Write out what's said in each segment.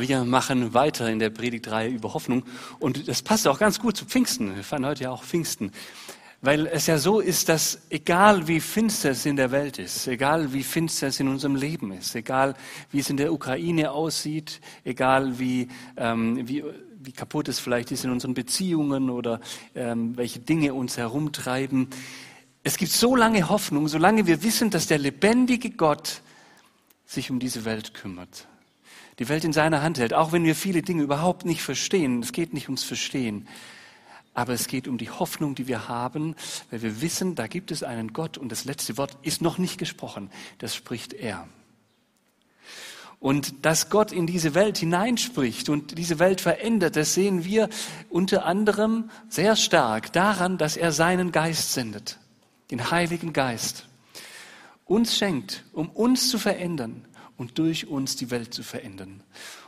Wir machen weiter in der Predigtreihe über Hoffnung. Und das passt auch ganz gut zu Pfingsten. Wir feiern heute ja auch Pfingsten. Weil es ja so ist, dass egal wie finster es in der Welt ist, egal wie finster es in unserem Leben ist, egal wie es in der Ukraine aussieht, egal wie, ähm, wie, wie kaputt es vielleicht ist in unseren Beziehungen oder ähm, welche Dinge uns herumtreiben, es gibt so lange Hoffnung, solange wir wissen, dass der lebendige Gott sich um diese Welt kümmert die Welt in seiner Hand hält, auch wenn wir viele Dinge überhaupt nicht verstehen. Es geht nicht ums Verstehen, aber es geht um die Hoffnung, die wir haben, weil wir wissen, da gibt es einen Gott und das letzte Wort ist noch nicht gesprochen, das spricht er. Und dass Gott in diese Welt hineinspricht und diese Welt verändert, das sehen wir unter anderem sehr stark daran, dass er seinen Geist sendet, den Heiligen Geist, uns schenkt, um uns zu verändern, und durch uns die Welt zu verändern.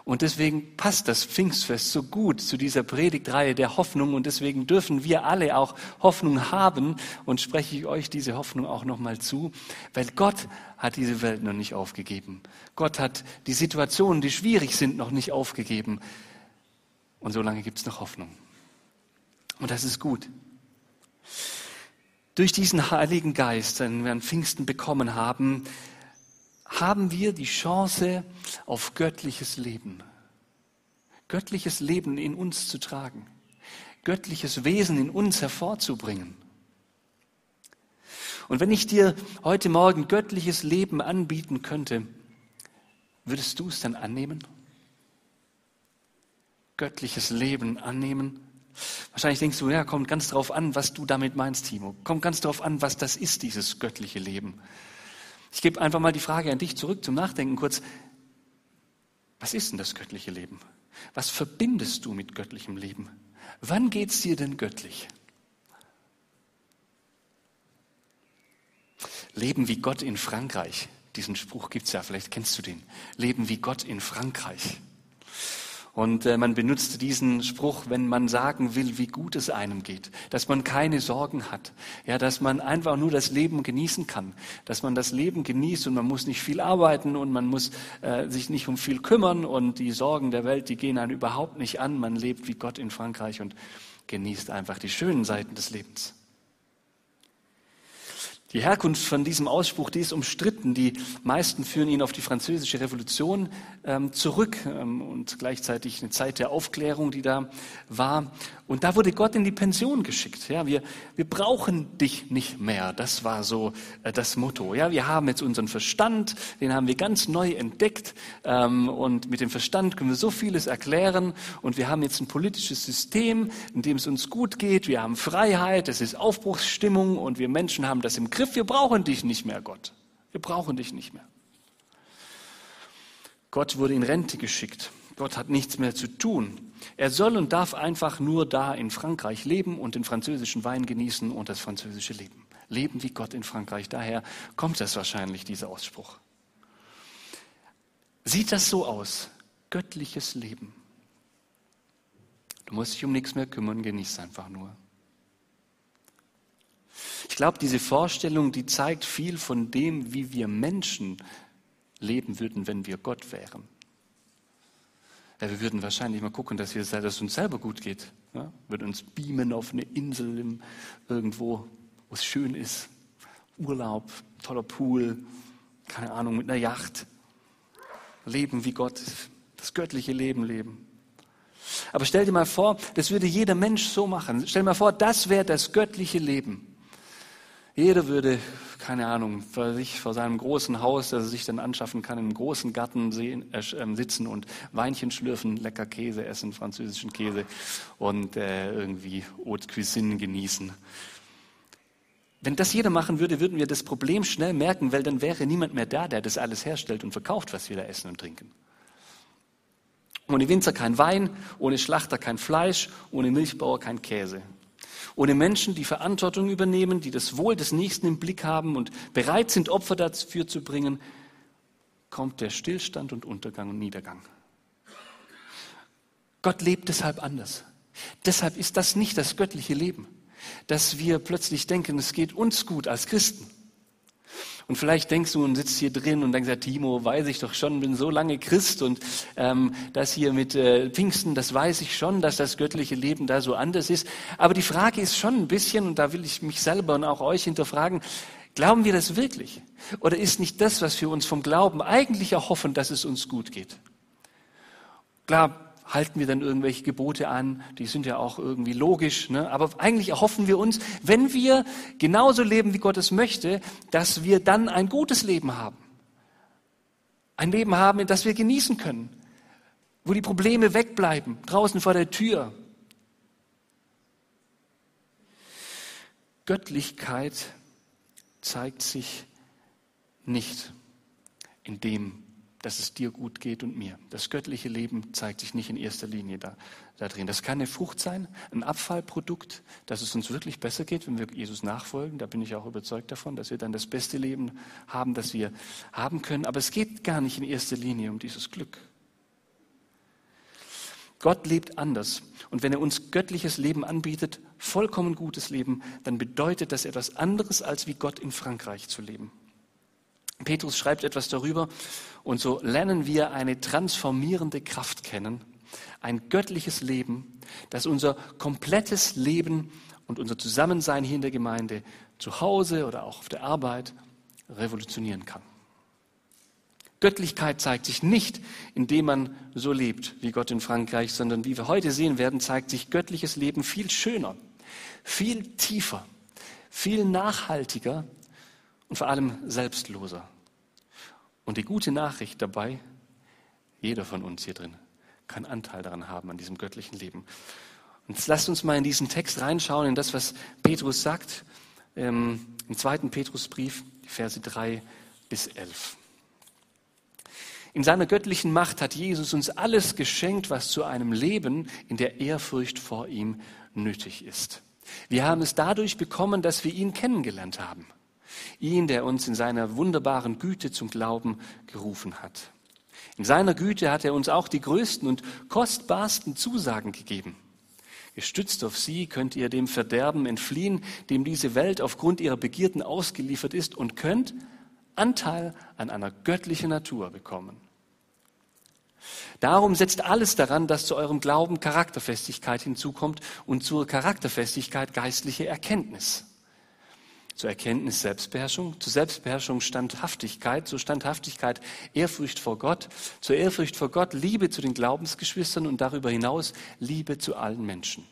Und deswegen passt das Pfingstfest so gut zu dieser Predigtreihe der Hoffnung und deswegen dürfen wir alle auch Hoffnung haben und spreche ich euch diese Hoffnung auch nochmal zu, weil Gott hat diese Welt noch nicht aufgegeben. Gott hat die Situationen, die schwierig sind, noch nicht aufgegeben. Und so lange gibt es noch Hoffnung. Und das ist gut. Durch diesen Heiligen Geist, den wir an Pfingsten bekommen haben, haben wir die Chance auf göttliches Leben. Göttliches Leben in uns zu tragen. Göttliches Wesen in uns hervorzubringen. Und wenn ich dir heute Morgen göttliches Leben anbieten könnte, würdest du es dann annehmen? Göttliches Leben annehmen? Wahrscheinlich denkst du, ja, kommt ganz drauf an, was du damit meinst, Timo. Kommt ganz drauf an, was das ist, dieses göttliche Leben. Ich gebe einfach mal die Frage an dich zurück zum Nachdenken kurz. Was ist denn das göttliche Leben? Was verbindest du mit göttlichem Leben? Wann geht es dir denn göttlich? Leben wie Gott in Frankreich. Diesen Spruch gibt es ja, vielleicht kennst du den. Leben wie Gott in Frankreich. Und äh, man benutzt diesen Spruch, wenn man sagen will, wie gut es einem geht, dass man keine Sorgen hat, ja, dass man einfach nur das Leben genießen kann, dass man das Leben genießt und man muss nicht viel arbeiten und man muss äh, sich nicht um viel kümmern und die Sorgen der Welt, die gehen einen überhaupt nicht an. Man lebt wie Gott in Frankreich und genießt einfach die schönen Seiten des Lebens. Die Herkunft von diesem Ausspruch, die ist umstritten. Die meisten führen ihn auf die französische Revolution ähm, zurück ähm, und gleichzeitig eine Zeit der Aufklärung, die da war. Und da wurde Gott in die Pension geschickt. Ja, wir, wir brauchen dich nicht mehr. Das war so äh, das Motto. Ja, wir haben jetzt unseren Verstand, den haben wir ganz neu entdeckt. Ähm, und mit dem Verstand können wir so vieles erklären. Und wir haben jetzt ein politisches System, in dem es uns gut geht. Wir haben Freiheit, es ist Aufbruchsstimmung und wir Menschen haben das im Griff. Wir brauchen dich nicht mehr, Gott. Wir brauchen dich nicht mehr. Gott wurde in Rente geschickt. Gott hat nichts mehr zu tun. Er soll und darf einfach nur da in Frankreich leben und den französischen Wein genießen und das französische Leben. Leben wie Gott in Frankreich. Daher kommt das wahrscheinlich, dieser Ausspruch. Sieht das so aus? Göttliches Leben. Du musst dich um nichts mehr kümmern, genieß einfach nur. Ich glaube, diese Vorstellung, die zeigt viel von dem, wie wir Menschen leben würden, wenn wir Gott wären. Ja, wir würden wahrscheinlich mal gucken, dass, wir, dass es uns selber gut geht. Ja? Würden uns beamen auf eine Insel im, irgendwo, wo es schön ist. Urlaub, toller Pool, keine Ahnung, mit einer Yacht. Leben wie Gott, das göttliche Leben leben. Aber stell dir mal vor, das würde jeder Mensch so machen. Stell dir mal vor, das wäre das göttliche Leben. Jeder würde, keine Ahnung, vor sich vor seinem großen Haus, das er sich dann anschaffen kann, einem großen Garten sehen, äh, ähm, sitzen und Weinchen schlürfen, lecker Käse essen, französischen Käse und äh, irgendwie Haute Cuisine genießen. Wenn das jeder machen würde, würden wir das Problem schnell merken, weil dann wäre niemand mehr da, der das alles herstellt und verkauft, was wir da essen und trinken. Ohne Winzer kein Wein, ohne Schlachter kein Fleisch, ohne Milchbauer kein Käse ohne Menschen, die Verantwortung übernehmen, die das Wohl des Nächsten im Blick haben und bereit sind, Opfer dafür zu bringen, kommt der Stillstand und Untergang und Niedergang. Gott lebt deshalb anders. Deshalb ist das nicht das göttliche Leben, dass wir plötzlich denken, es geht uns gut als Christen. Und vielleicht denkst du und sitzt hier drin und denkst, ja, Timo, weiß ich doch schon, bin so lange Christ und ähm, das hier mit äh, Pfingsten, das weiß ich schon, dass das göttliche Leben da so anders ist. Aber die Frage ist schon ein bisschen, und da will ich mich selber und auch euch hinterfragen, glauben wir das wirklich? Oder ist nicht das, was wir uns vom Glauben eigentlich erhoffen, dass es uns gut geht? Klar, halten wir dann irgendwelche Gebote an, die sind ja auch irgendwie logisch, ne? aber eigentlich erhoffen wir uns, wenn wir genauso leben, wie Gott es möchte, dass wir dann ein gutes Leben haben. Ein Leben haben, das wir genießen können, wo die Probleme wegbleiben, draußen vor der Tür. Göttlichkeit zeigt sich nicht in dem, dass es dir gut geht und mir. Das göttliche Leben zeigt sich nicht in erster Linie da, da drin. Das kann eine Frucht sein, ein Abfallprodukt, dass es uns wirklich besser geht, wenn wir Jesus nachfolgen. Da bin ich auch überzeugt davon, dass wir dann das beste Leben haben, das wir haben können. Aber es geht gar nicht in erster Linie um dieses Glück. Gott lebt anders. Und wenn er uns göttliches Leben anbietet, vollkommen gutes Leben, dann bedeutet das etwas anderes, als wie Gott in Frankreich zu leben. Petrus schreibt etwas darüber und so lernen wir eine transformierende Kraft kennen, ein göttliches Leben, das unser komplettes Leben und unser Zusammensein hier in der Gemeinde, zu Hause oder auch auf der Arbeit revolutionieren kann. Göttlichkeit zeigt sich nicht, indem man so lebt wie Gott in Frankreich, sondern wie wir heute sehen werden, zeigt sich göttliches Leben viel schöner, viel tiefer, viel nachhaltiger und vor allem selbstloser. Und die gute Nachricht dabei, jeder von uns hier drin kann Anteil daran haben, an diesem göttlichen Leben. Und jetzt lasst uns mal in diesen Text reinschauen, in das, was Petrus sagt, ähm, im zweiten Petrusbrief, Verse 3 bis 11. In seiner göttlichen Macht hat Jesus uns alles geschenkt, was zu einem Leben in der Ehrfurcht vor ihm nötig ist. Wir haben es dadurch bekommen, dass wir ihn kennengelernt haben. Ihn, der uns in seiner wunderbaren Güte zum Glauben gerufen hat. In seiner Güte hat er uns auch die größten und kostbarsten Zusagen gegeben. Gestützt auf sie könnt ihr dem Verderben entfliehen, dem diese Welt aufgrund ihrer Begierden ausgeliefert ist und könnt Anteil an einer göttlichen Natur bekommen. Darum setzt alles daran, dass zu eurem Glauben Charakterfestigkeit hinzukommt und zur Charakterfestigkeit geistliche Erkenntnis zur Erkenntnis Selbstbeherrschung, zur Selbstbeherrschung Standhaftigkeit, zur Standhaftigkeit Ehrfurcht vor Gott, zur Ehrfurcht vor Gott Liebe zu den Glaubensgeschwistern und darüber hinaus Liebe zu allen Menschen.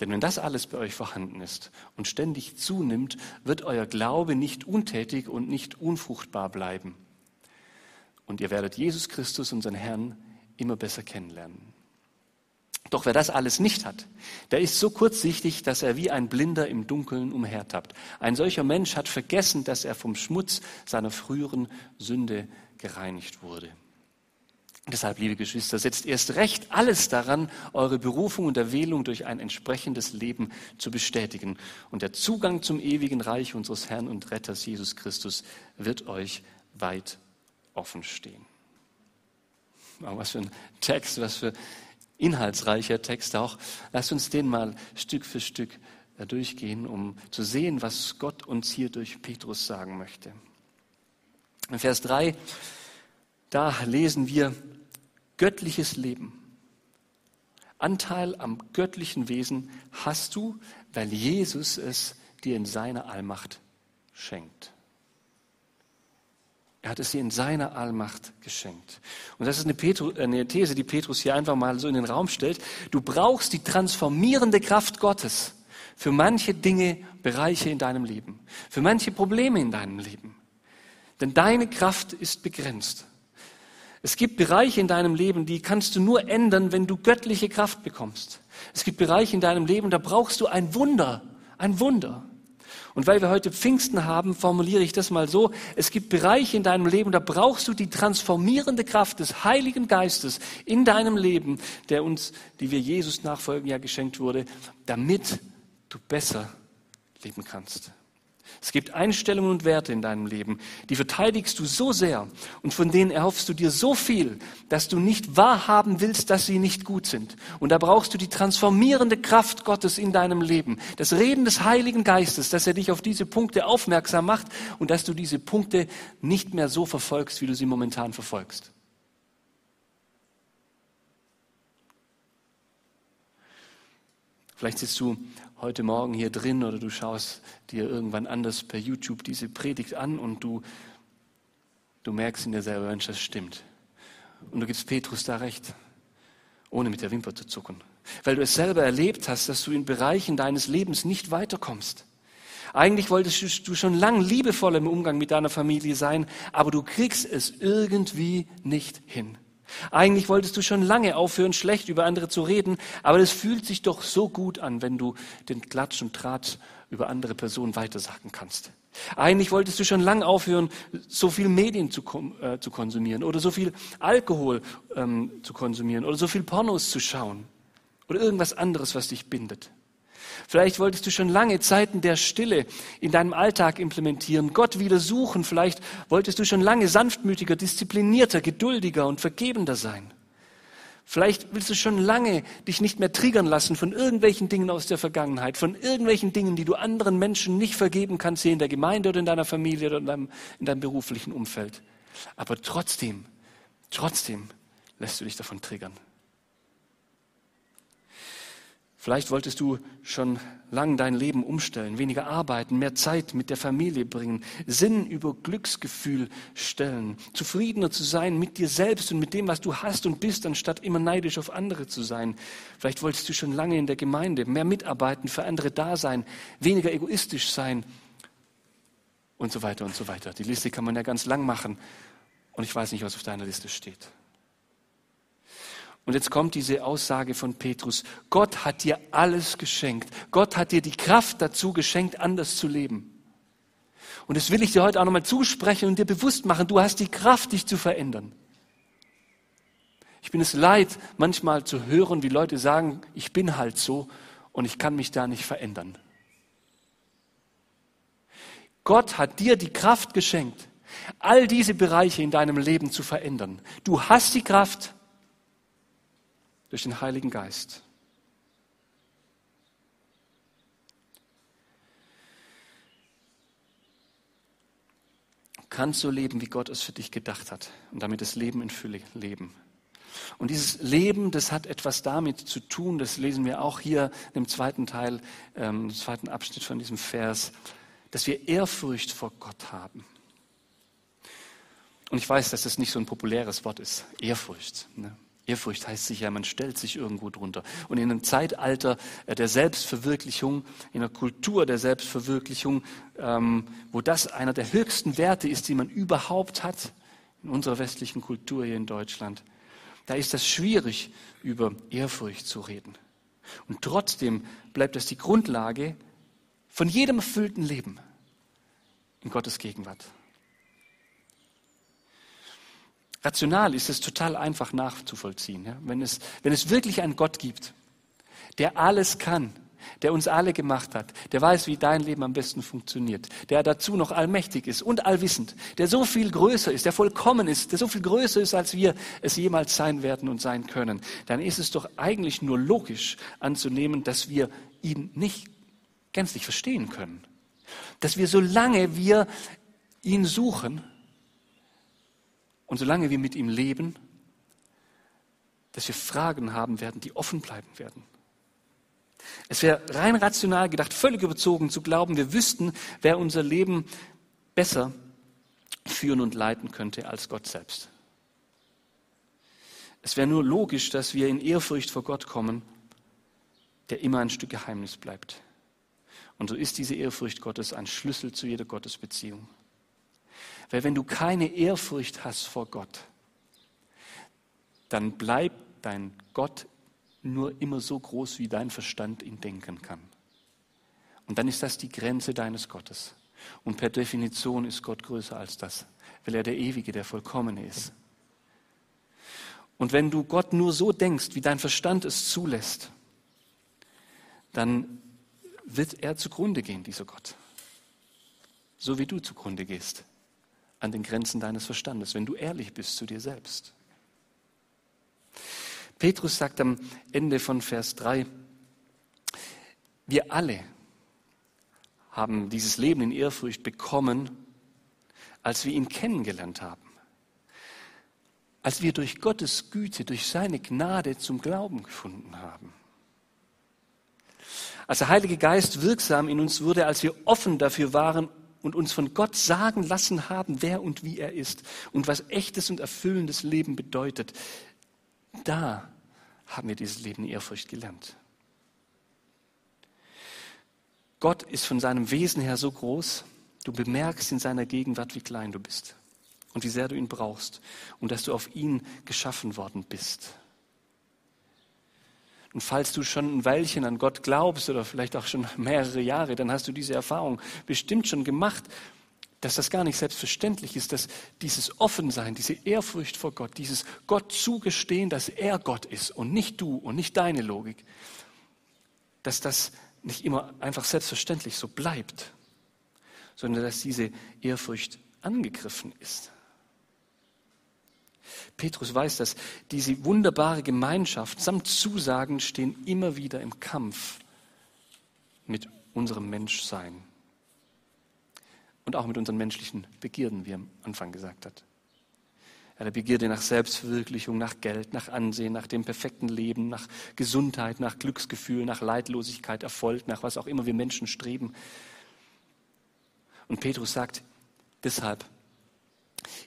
Denn wenn das alles bei euch vorhanden ist und ständig zunimmt, wird euer Glaube nicht untätig und nicht unfruchtbar bleiben. Und ihr werdet Jesus Christus, unseren Herrn, immer besser kennenlernen. Doch wer das alles nicht hat, der ist so kurzsichtig, dass er wie ein Blinder im Dunkeln umhertappt. Ein solcher Mensch hat vergessen, dass er vom Schmutz seiner früheren Sünde gereinigt wurde. Deshalb, liebe Geschwister, setzt erst recht alles daran, eure Berufung und Erwählung durch ein entsprechendes Leben zu bestätigen. Und der Zugang zum ewigen Reich unseres Herrn und Retters Jesus Christus wird euch weit offen stehen. was für ein Text, was für inhaltsreicher Text auch. Lasst uns den mal Stück für Stück äh, durchgehen, um zu sehen, was Gott uns hier durch Petrus sagen möchte. In Vers 3, da lesen wir göttliches Leben. Anteil am göttlichen Wesen hast du, weil Jesus es dir in seiner Allmacht schenkt. Er hat es dir in seiner Allmacht geschenkt. Und das ist eine, Petru, eine, These, die Petrus hier einfach mal so in den Raum stellt. Du brauchst die transformierende Kraft Gottes für manche Dinge, Bereiche in deinem Leben, für manche Probleme in deinem Leben. Denn deine Kraft ist begrenzt. Es gibt Bereiche in deinem Leben, die kannst du nur ändern, wenn du göttliche Kraft bekommst. Es gibt Bereiche in deinem Leben, da brauchst du ein Wunder, ein Wunder. Und weil wir heute Pfingsten haben, formuliere ich das mal so. Es gibt Bereiche in deinem Leben, da brauchst du die transformierende Kraft des Heiligen Geistes in deinem Leben, der uns, die wir Jesus nachfolgen, ja geschenkt wurde, damit du besser leben kannst. Es gibt Einstellungen und Werte in deinem Leben, die verteidigst du so sehr und von denen erhoffst du dir so viel, dass du nicht wahrhaben willst, dass sie nicht gut sind. Und da brauchst du die transformierende Kraft Gottes in deinem Leben, das Reden des Heiligen Geistes, dass er dich auf diese Punkte aufmerksam macht und dass du diese Punkte nicht mehr so verfolgst, wie du sie momentan verfolgst. Vielleicht sitzt du heute Morgen hier drin oder du schaust dir irgendwann anders per YouTube diese Predigt an und du, du merkst in dir selber, Mensch, das stimmt. Und du gibst Petrus da recht, ohne mit der Wimper zu zucken. Weil du es selber erlebt hast, dass du in Bereichen deines Lebens nicht weiterkommst. Eigentlich wolltest du schon lang liebevoll im Umgang mit deiner Familie sein, aber du kriegst es irgendwie nicht hin. Eigentlich wolltest du schon lange aufhören, schlecht über andere zu reden, aber es fühlt sich doch so gut an, wenn du den Klatsch und Tratsch über andere Personen weitersagen kannst. Eigentlich wolltest du schon lange aufhören, so viel Medien zu, äh, zu konsumieren oder so viel Alkohol ähm, zu konsumieren oder so viel Pornos zu schauen oder irgendwas anderes, was dich bindet. Vielleicht wolltest du schon lange Zeiten der Stille in deinem Alltag implementieren, Gott wieder suchen. Vielleicht wolltest du schon lange sanftmütiger, disziplinierter, geduldiger und vergebender sein. Vielleicht willst du schon lange dich nicht mehr triggern lassen von irgendwelchen Dingen aus der Vergangenheit, von irgendwelchen Dingen, die du anderen Menschen nicht vergeben kannst, hier in der Gemeinde oder in deiner Familie oder in deinem, in deinem beruflichen Umfeld. Aber trotzdem, trotzdem lässt du dich davon triggern. Vielleicht wolltest du schon lang dein Leben umstellen, weniger arbeiten, mehr Zeit mit der Familie bringen, Sinn über Glücksgefühl stellen, zufriedener zu sein mit dir selbst und mit dem, was du hast und bist, anstatt immer neidisch auf andere zu sein. Vielleicht wolltest du schon lange in der Gemeinde mehr mitarbeiten, für andere da sein, weniger egoistisch sein und so weiter und so weiter. Die Liste kann man ja ganz lang machen und ich weiß nicht, was auf deiner Liste steht. Und jetzt kommt diese Aussage von Petrus. Gott hat dir alles geschenkt. Gott hat dir die Kraft dazu geschenkt, anders zu leben. Und das will ich dir heute auch nochmal zusprechen und dir bewusst machen. Du hast die Kraft, dich zu verändern. Ich bin es leid, manchmal zu hören, wie Leute sagen, ich bin halt so und ich kann mich da nicht verändern. Gott hat dir die Kraft geschenkt, all diese Bereiche in deinem Leben zu verändern. Du hast die Kraft, durch den Heiligen Geist. kannst so leben, wie Gott es für dich gedacht hat und damit das Leben in Fülle leben. Und dieses Leben, das hat etwas damit zu tun, das lesen wir auch hier im zweiten Teil, ähm, im zweiten Abschnitt von diesem Vers, dass wir Ehrfurcht vor Gott haben. Und ich weiß, dass das nicht so ein populäres Wort ist, Ehrfurcht. Ne? Ehrfurcht heißt sich ja, man stellt sich irgendwo drunter. Und in einem Zeitalter äh, der Selbstverwirklichung, in einer Kultur der Selbstverwirklichung, ähm, wo das einer der höchsten Werte ist, die man überhaupt hat, in unserer westlichen Kultur hier in Deutschland, da ist das schwierig, über Ehrfurcht zu reden. Und trotzdem bleibt das die Grundlage von jedem erfüllten Leben in Gottes Gegenwart. Rational ist es total einfach nachzuvollziehen. Ja? Wenn, es, wenn es wirklich einen Gott gibt, der alles kann, der uns alle gemacht hat, der weiß, wie dein Leben am besten funktioniert, der dazu noch allmächtig ist und allwissend, der so viel größer ist, der vollkommen ist, der so viel größer ist, als wir es jemals sein werden und sein können, dann ist es doch eigentlich nur logisch anzunehmen, dass wir ihn nicht gänzlich verstehen können. Dass wir, solange wir ihn suchen, und solange wir mit ihm leben, dass wir Fragen haben werden, die offen bleiben werden. Es wäre rein rational gedacht, völlig überzogen zu glauben, wir wüssten, wer unser Leben besser führen und leiten könnte als Gott selbst. Es wäre nur logisch, dass wir in Ehrfurcht vor Gott kommen, der immer ein Stück Geheimnis bleibt. Und so ist diese Ehrfurcht Gottes ein Schlüssel zu jeder Gottesbeziehung. Weil wenn du keine Ehrfurcht hast vor Gott, dann bleibt dein Gott nur immer so groß, wie dein Verstand ihn denken kann. Und dann ist das die Grenze deines Gottes. Und per Definition ist Gott größer als das, weil er der Ewige, der Vollkommene ist. Und wenn du Gott nur so denkst, wie dein Verstand es zulässt, dann wird er zugrunde gehen, dieser Gott. so wie du zugrunde gehst, an den Grenzen deines Verstandes, wenn du ehrlich bist zu dir selbst. Petrus sagt am Ende von Vers 3, wir alle haben dieses Leben in Ehrfurcht bekommen, als wir ihn kennengelernt haben. Als wir durch Gottes Güte, durch seine Gnade zum Glauben gefunden haben. Als der Heilige Geist wirksam in uns wurde, als wir offen dafür waren und uns von Gott sagen lassen haben, wer und wie er ist und was echtes und erfüllendes Leben bedeutet, da haben wir dieses Leben in Ehrfurcht gelernt. Gott ist von seinem Wesen her so groß, du bemerkst in seiner Gegenwart, wie klein du bist und wie sehr du ihn brauchst und dass du auf ihn geschaffen worden bist. Und falls du schon ein Weilchen an Gott glaubst oder vielleicht auch schon mehrere Jahre, dann hast du diese Erfahrung bestimmt schon gemacht, dass das gar nicht selbstverständlich ist, dass dieses Offensein, diese Ehrfurcht vor Gott, dieses Gott zugestehen, dass er Gott ist und nicht du und nicht deine Logik, dass das nicht immer einfach selbstverständlich so bleibt, sondern dass diese Ehrfurcht angegriffen ist. Petrus weiß dass Diese wunderbare Gemeinschaft samt Zusagen stehen immer wieder im Kampf mit unserem Menschsein und auch mit unseren menschlichen Begierden, wie er am Anfang gesagt hat. Ja, der Begierde nach Selbstverwirklichung, nach Geld, nach Ansehen, nach dem perfekten Leben, nach Gesundheit, nach Glücksgefühl, nach Leidlosigkeit, Erfolg, nach was auch immer wir Menschen streben. Und Petrus sagt deshalb,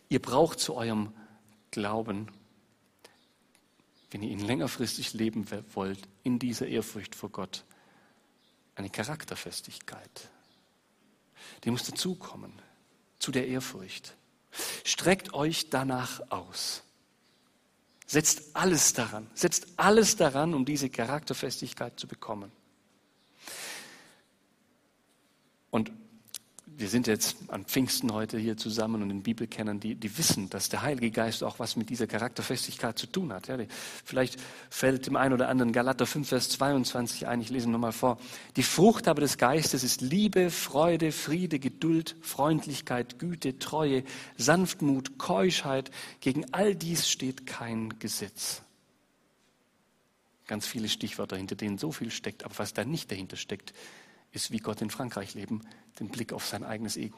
ihr braucht zu eurem Glauben, wenn ihr ihn längerfristig leben wollt, in dieser Ehrfurcht vor Gott, eine Charakterfestigkeit. Die muss dazukommen, zu der Ehrfurcht. Streckt euch danach aus. Setzt alles daran, setzt alles daran, um diese Charakterfestigkeit zu bekommen. Und wir sind jetzt an Pfingsten heute hier zusammen und den Bibelkennern, die, die wissen, dass der Heilige Geist auch was mit dieser Charakterfestigkeit zu tun hat. Ja, vielleicht fällt dem einen oder anderen Galater 5, Vers 22 ein, ich lese nochmal vor. Die Frucht aber des Geistes ist Liebe, Freude, Friede, Geduld, Freundlichkeit, Güte, Treue, Sanftmut, Keuschheit. Gegen all dies steht kein Gesetz. Ganz viele Stichwörter, hinter denen so viel steckt, aber was da nicht dahinter steckt, ist, wie Gott in Frankreich leben, den Blick auf sein eigenes Ego.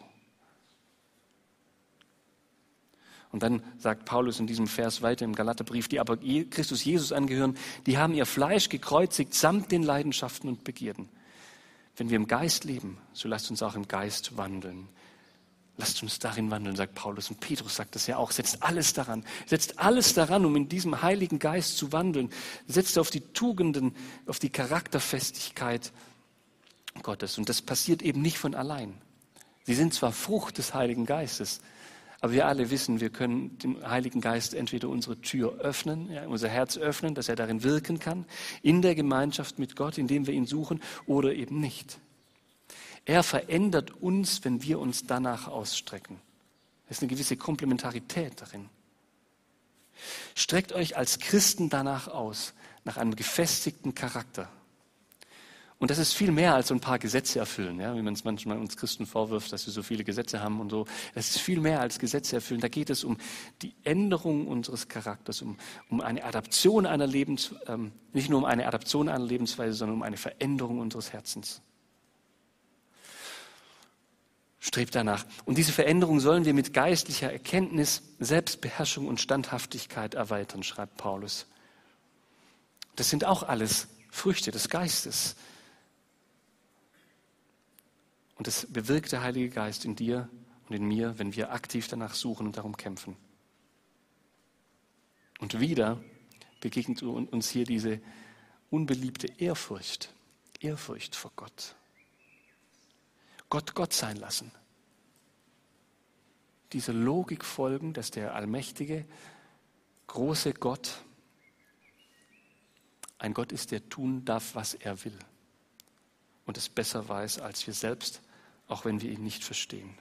Und dann sagt Paulus in diesem Vers weiter im Galaterbrief, die aber Christus Jesus angehören, die haben ihr Fleisch gekreuzigt samt den Leidenschaften und Begierden. Wenn wir im Geist leben, so lasst uns auch im Geist wandeln. Lasst uns darin wandeln, sagt Paulus. Und Petrus sagt das ja auch. Setzt alles daran. Setzt alles daran, um in diesem Heiligen Geist zu wandeln. Setzt auf die Tugenden, auf die Charakterfestigkeit Gottes. Und das passiert eben nicht von allein. Sie sind zwar Frucht des Heiligen Geistes, aber wir alle wissen, wir können dem Heiligen Geist entweder unsere Tür öffnen, ja, unser Herz öffnen, dass er darin wirken kann, in der Gemeinschaft mit Gott, indem wir ihn suchen, oder eben nicht. Er verändert uns, wenn wir uns danach ausstrecken. Es ist eine gewisse Komplementarität darin. Streckt euch als Christen danach aus, nach einem gefestigten Charakter, und das ist viel mehr als so ein paar Gesetze erfüllen, ja, wie man es manchmal uns Christen vorwirft, dass wir so viele Gesetze haben und so. Das ist viel mehr als Gesetze erfüllen. Da geht es um die Änderung unseres Charakters, um, um eine Adaption einer Lebens, ähm, nicht nur um eine Adaption einer Lebensweise, sondern um eine Veränderung unseres Herzens. Strebt danach. Und diese Veränderung sollen wir mit geistlicher Erkenntnis, Selbstbeherrschung und Standhaftigkeit erweitern, schreibt Paulus. Das sind auch alles Früchte des Geistes. Und das bewirkt der Heilige Geist in dir und in mir, wenn wir aktiv danach suchen und darum kämpfen. Und wieder begegnet uns hier diese unbeliebte Ehrfurcht. Ehrfurcht vor Gott. Gott Gott sein lassen. Diese Logik folgen, dass der allmächtige, große Gott ein Gott ist, der tun darf, was er will und es besser weiß als wir selbst, auch wenn wir ihn nicht verstehen.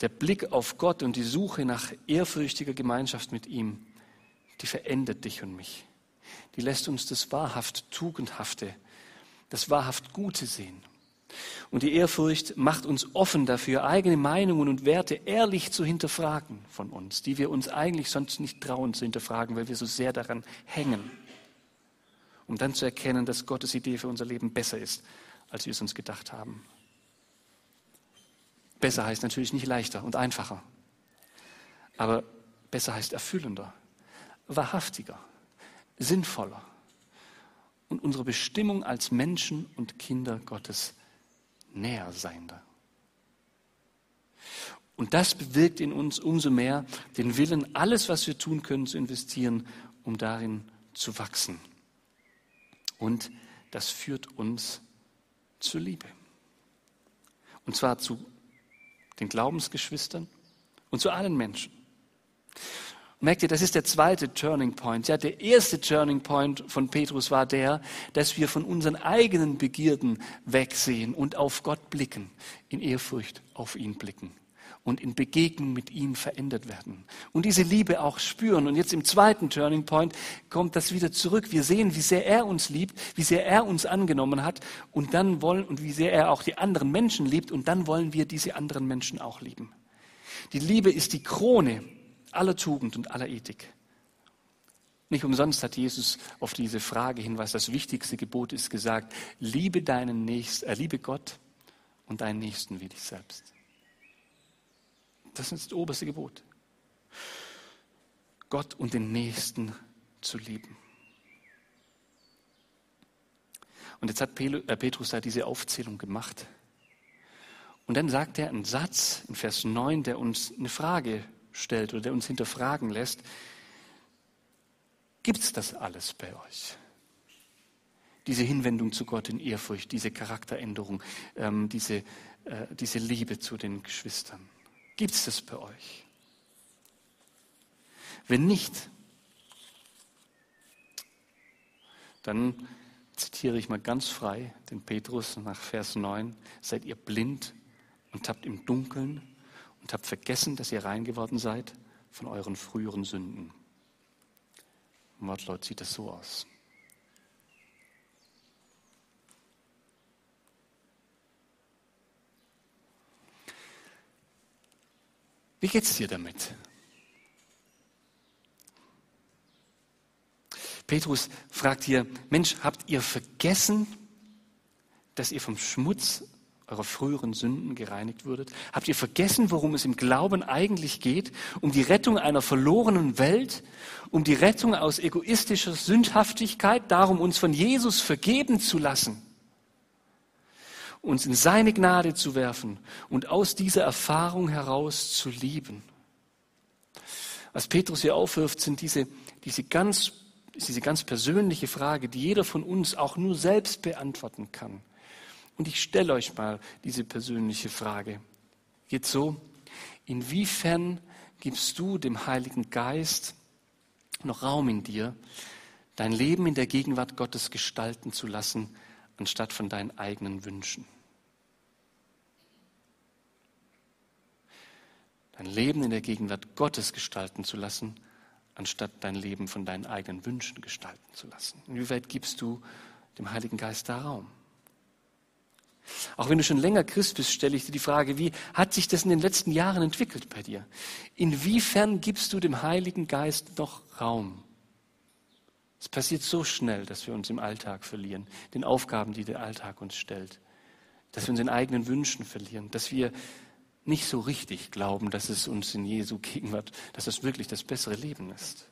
Der Blick auf Gott und die Suche nach ehrfürchtiger Gemeinschaft mit ihm, die verändert dich und mich. Die lässt uns das wahrhaft Tugendhafte, das wahrhaft Gute sehen. Und die Ehrfurcht macht uns offen dafür, eigene Meinungen und Werte ehrlich zu hinterfragen von uns, die wir uns eigentlich sonst nicht trauen zu hinterfragen, weil wir so sehr daran hängen. Um dann zu erkennen, dass Gottes Idee für unser Leben besser ist, als wir es uns gedacht haben. Besser heißt natürlich nicht leichter und einfacher, aber besser heißt erfüllender, wahrhaftiger, sinnvoller und unsere Bestimmung als Menschen und Kinder Gottes näher seiender. Und das bewirkt in uns umso mehr den Willen, alles, was wir tun können, zu investieren, um darin zu wachsen. Und das führt uns zur Liebe. Und zwar zu den Glaubensgeschwistern und zu allen Menschen. Merkt ihr, das ist der zweite Turning Point. Ja, der erste Turning Point von Petrus war der, dass wir von unseren eigenen Begierden wegsehen und auf Gott blicken, in Ehrfurcht auf ihn blicken und in Begegnung mit ihm verändert werden und diese Liebe auch spüren. Und jetzt im zweiten Turning Point kommt das wieder zurück. Wir sehen, wie sehr er uns liebt, wie sehr er uns angenommen hat und dann wollen und wie sehr er auch die anderen Menschen liebt und dann wollen wir diese anderen Menschen auch lieben. Die Liebe ist die Krone aller Tugend und aller Ethik. Nicht umsonst hat Jesus auf diese Frage hin, was das wichtigste Gebot ist, gesagt, liebe deinen Nächsten, äh, liebe Gott und deinen Nächsten wie dich selbst. Das ist das oberste Gebot. Gott und den Nächsten zu lieben. Und jetzt hat äh, Petrus da diese Aufzählung gemacht. Und dann sagt er einen Satz in Vers 9, der uns eine Frage stellt oder der uns hinterfragen lässt, gibt es das alles bei euch? Diese Hinwendung zu Gott in Ehrfurcht, diese Charakteränderung, ähm, diese, äh, diese Liebe zu den Geschwistern. Gibt es das bei euch? Wenn nicht, dann zitiere ich mal ganz frei den Petrus nach Vers 9, seid ihr blind und habt im Dunkeln und habt vergessen, dass ihr rein geworden seid von euren früheren Sünden. Wortlaut sieht es so aus. Wie geht es dir damit? Petrus fragt hier, Mensch, habt ihr vergessen, dass ihr vom Schmutz eurer früheren Sünden gereinigt würdet? Habt ihr vergessen, worum es im Glauben eigentlich geht? Um die Rettung einer verlorenen Welt? Um die Rettung aus egoistischer Sündhaftigkeit? Darum, uns von Jesus vergeben zu lassen? Uns in seine Gnade zu werfen und aus dieser Erfahrung heraus zu lieben? Was Petrus hier aufwirft, sind diese, diese ganz, diese ganz persönliche Frage, die jeder von uns auch nur selbst beantworten kann. Und ich stelle euch mal diese persönliche Frage. Geht so, inwiefern gibst du dem Heiligen Geist noch Raum in dir, dein Leben in der Gegenwart Gottes gestalten zu lassen, anstatt von deinen eigenen Wünschen? Dein Leben in der Gegenwart Gottes gestalten zu lassen, anstatt dein Leben von deinen eigenen Wünschen gestalten zu lassen. Inwieweit gibst du dem Heiligen Geist da Raum? Auch wenn du schon länger Christ bist, stelle ich dir die Frage, wie hat sich das in den letzten Jahren entwickelt bei dir? Inwiefern gibst du dem Heiligen Geist noch Raum? Es passiert so schnell, dass wir uns im Alltag verlieren, den Aufgaben, die der Alltag uns stellt, dass wir uns in eigenen Wünschen verlieren, dass wir nicht so richtig glauben, dass es uns in Jesu Gegenwart, dass das wirklich das bessere Leben ist.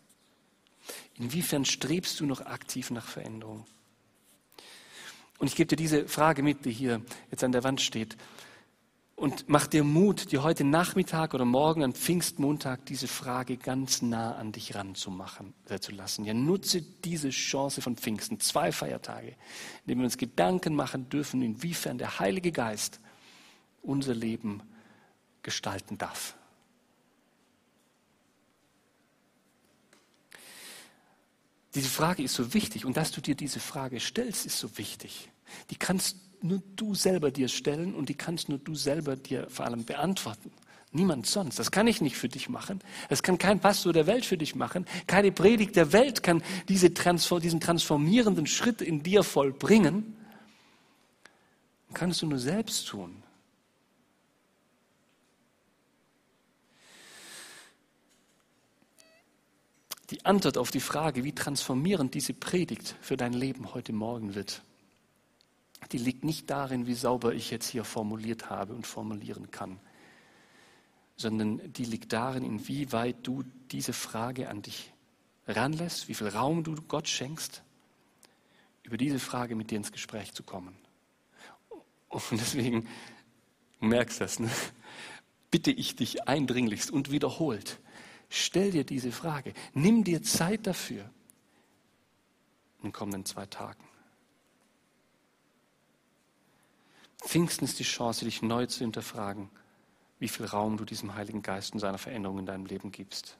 Inwiefern strebst du noch aktiv nach Veränderung? Und ich gebe dir diese Frage mit, die hier jetzt an der Wand steht. Und mach dir Mut, dir heute Nachmittag oder morgen an Pfingstmontag diese Frage ganz nah an dich ranzumachen, äh, zu lassen. Ja, nutze diese Chance von Pfingsten, zwei Feiertage, in denen wir uns Gedanken machen dürfen, inwiefern der Heilige Geist unser Leben gestalten darf. Diese Frage ist so wichtig und dass du dir diese Frage stellst, ist so wichtig. Die kannst nur du selber dir stellen und die kannst nur du selber dir vor allem beantworten. Niemand sonst. Das kann ich nicht für dich machen. Das kann kein Pastor der Welt für dich machen. Keine Predigt der Welt kann diese Transform diesen transformierenden Schritt in dir vollbringen. kannst du nur selbst tun. Die Antwort auf die Frage, wie transformierend diese Predigt für dein Leben heute Morgen wird, die liegt nicht darin, wie sauber ich jetzt hier formuliert habe und formulieren kann, sondern die liegt darin, inwieweit du diese Frage an dich ranlässt, wie viel Raum du Gott schenkst, über diese Frage mit dir ins Gespräch zu kommen. Und deswegen, du merkst das, ne? bitte ich dich eindringlichst und wiederholt, stell dir diese Frage, nimm dir Zeit dafür in den kommenden zwei Tagen. Pfingsten ist die Chance, dich neu zu hinterfragen, wie viel Raum du diesem Heiligen Geist und seiner Veränderung in deinem Leben gibst.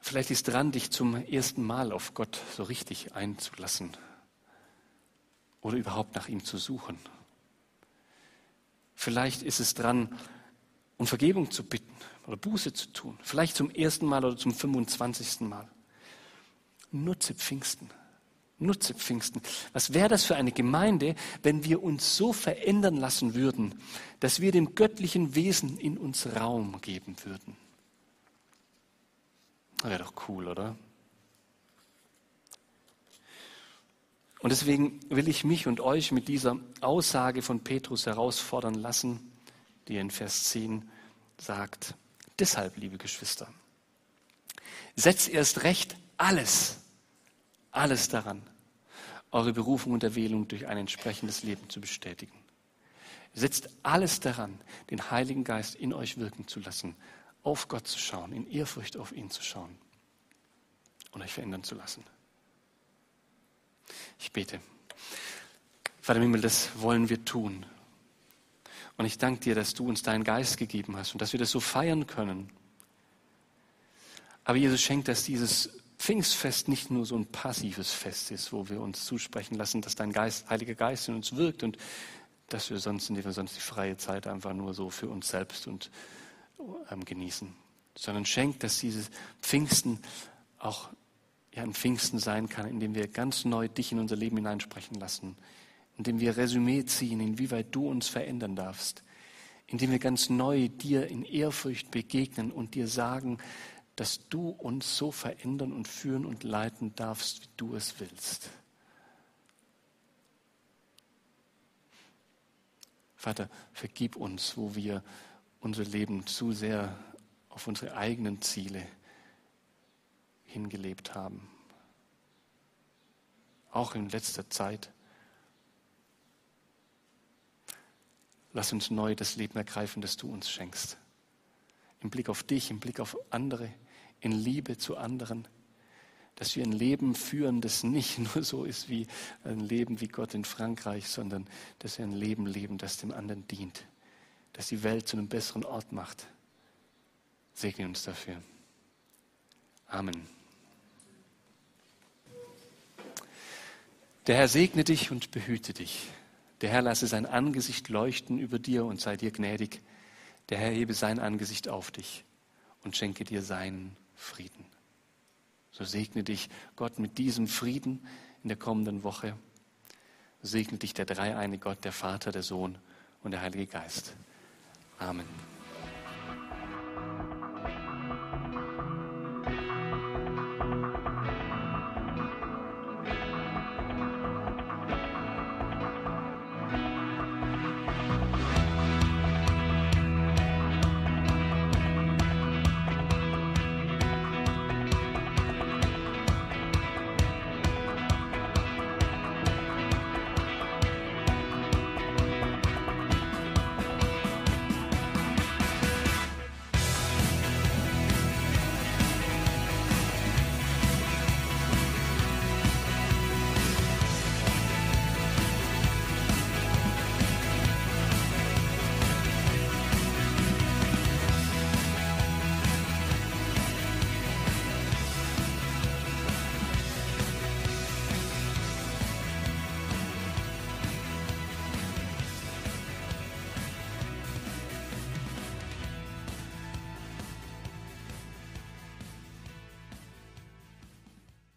Vielleicht ist dran, dich zum ersten Mal auf Gott so richtig einzulassen oder überhaupt nach ihm zu suchen. Vielleicht ist es dran, um Vergebung zu bitten oder Buße zu tun. Vielleicht zum ersten Mal oder zum 25. Mal. Nutze Pfingsten. Nutze Pfingsten. Was wäre das für eine Gemeinde, wenn wir uns so verändern lassen würden, dass wir dem göttlichen Wesen in uns Raum geben würden? Wäre doch cool, oder? Und deswegen will ich mich und euch mit dieser Aussage von Petrus herausfordern lassen, die in Vers 10 sagt, deshalb, liebe Geschwister, setzt erst recht alles, alles daran, eure Berufung und Erwählung durch ein entsprechendes Leben zu bestätigen. Setzt alles daran, den Heiligen Geist in euch wirken zu lassen, auf Gott zu schauen, in Ehrfurcht auf ihn zu schauen und euch verändern zu lassen. Ich bete. Vater im Himmel, das wollen wir tun. Und ich danke dir, dass du uns deinen Geist gegeben hast und dass wir das so feiern können. Aber Jesus schenkt, dass dieses Pfingstfest nicht nur so ein passives Fest ist, wo wir uns zusprechen lassen, dass dein Geist, Heiliger Geist in uns wirkt und dass wir sonst, indem wir sonst die freie Zeit einfach nur so für uns selbst und ähm, genießen, sondern schenkt, dass dieses Pfingsten auch ja, ein Pfingsten sein kann, indem wir ganz neu dich in unser Leben hineinsprechen lassen, indem wir Resümee ziehen, inwieweit du uns verändern darfst, indem wir ganz neu dir in Ehrfurcht begegnen und dir sagen, dass du uns so verändern und führen und leiten darfst, wie du es willst. Vater, vergib uns, wo wir unser Leben zu sehr auf unsere eigenen Ziele hingelebt haben. Auch in letzter Zeit. Lass uns neu das Leben ergreifen, das du uns schenkst. Im Blick auf dich, im Blick auf andere, in Liebe zu anderen. Dass wir ein Leben führen, das nicht nur so ist wie ein Leben wie Gott in Frankreich, sondern dass wir ein Leben leben, das dem anderen dient das die Welt zu einem besseren Ort macht. Segne uns dafür. Amen. Der Herr segne dich und behüte dich. Der Herr lasse sein Angesicht leuchten über dir und sei dir gnädig. Der Herr hebe sein Angesicht auf dich und schenke dir seinen Frieden. So segne dich Gott mit diesem Frieden in der kommenden Woche. Segne dich der dreieine Gott, der Vater, der Sohn und der Heilige Geist. Amen.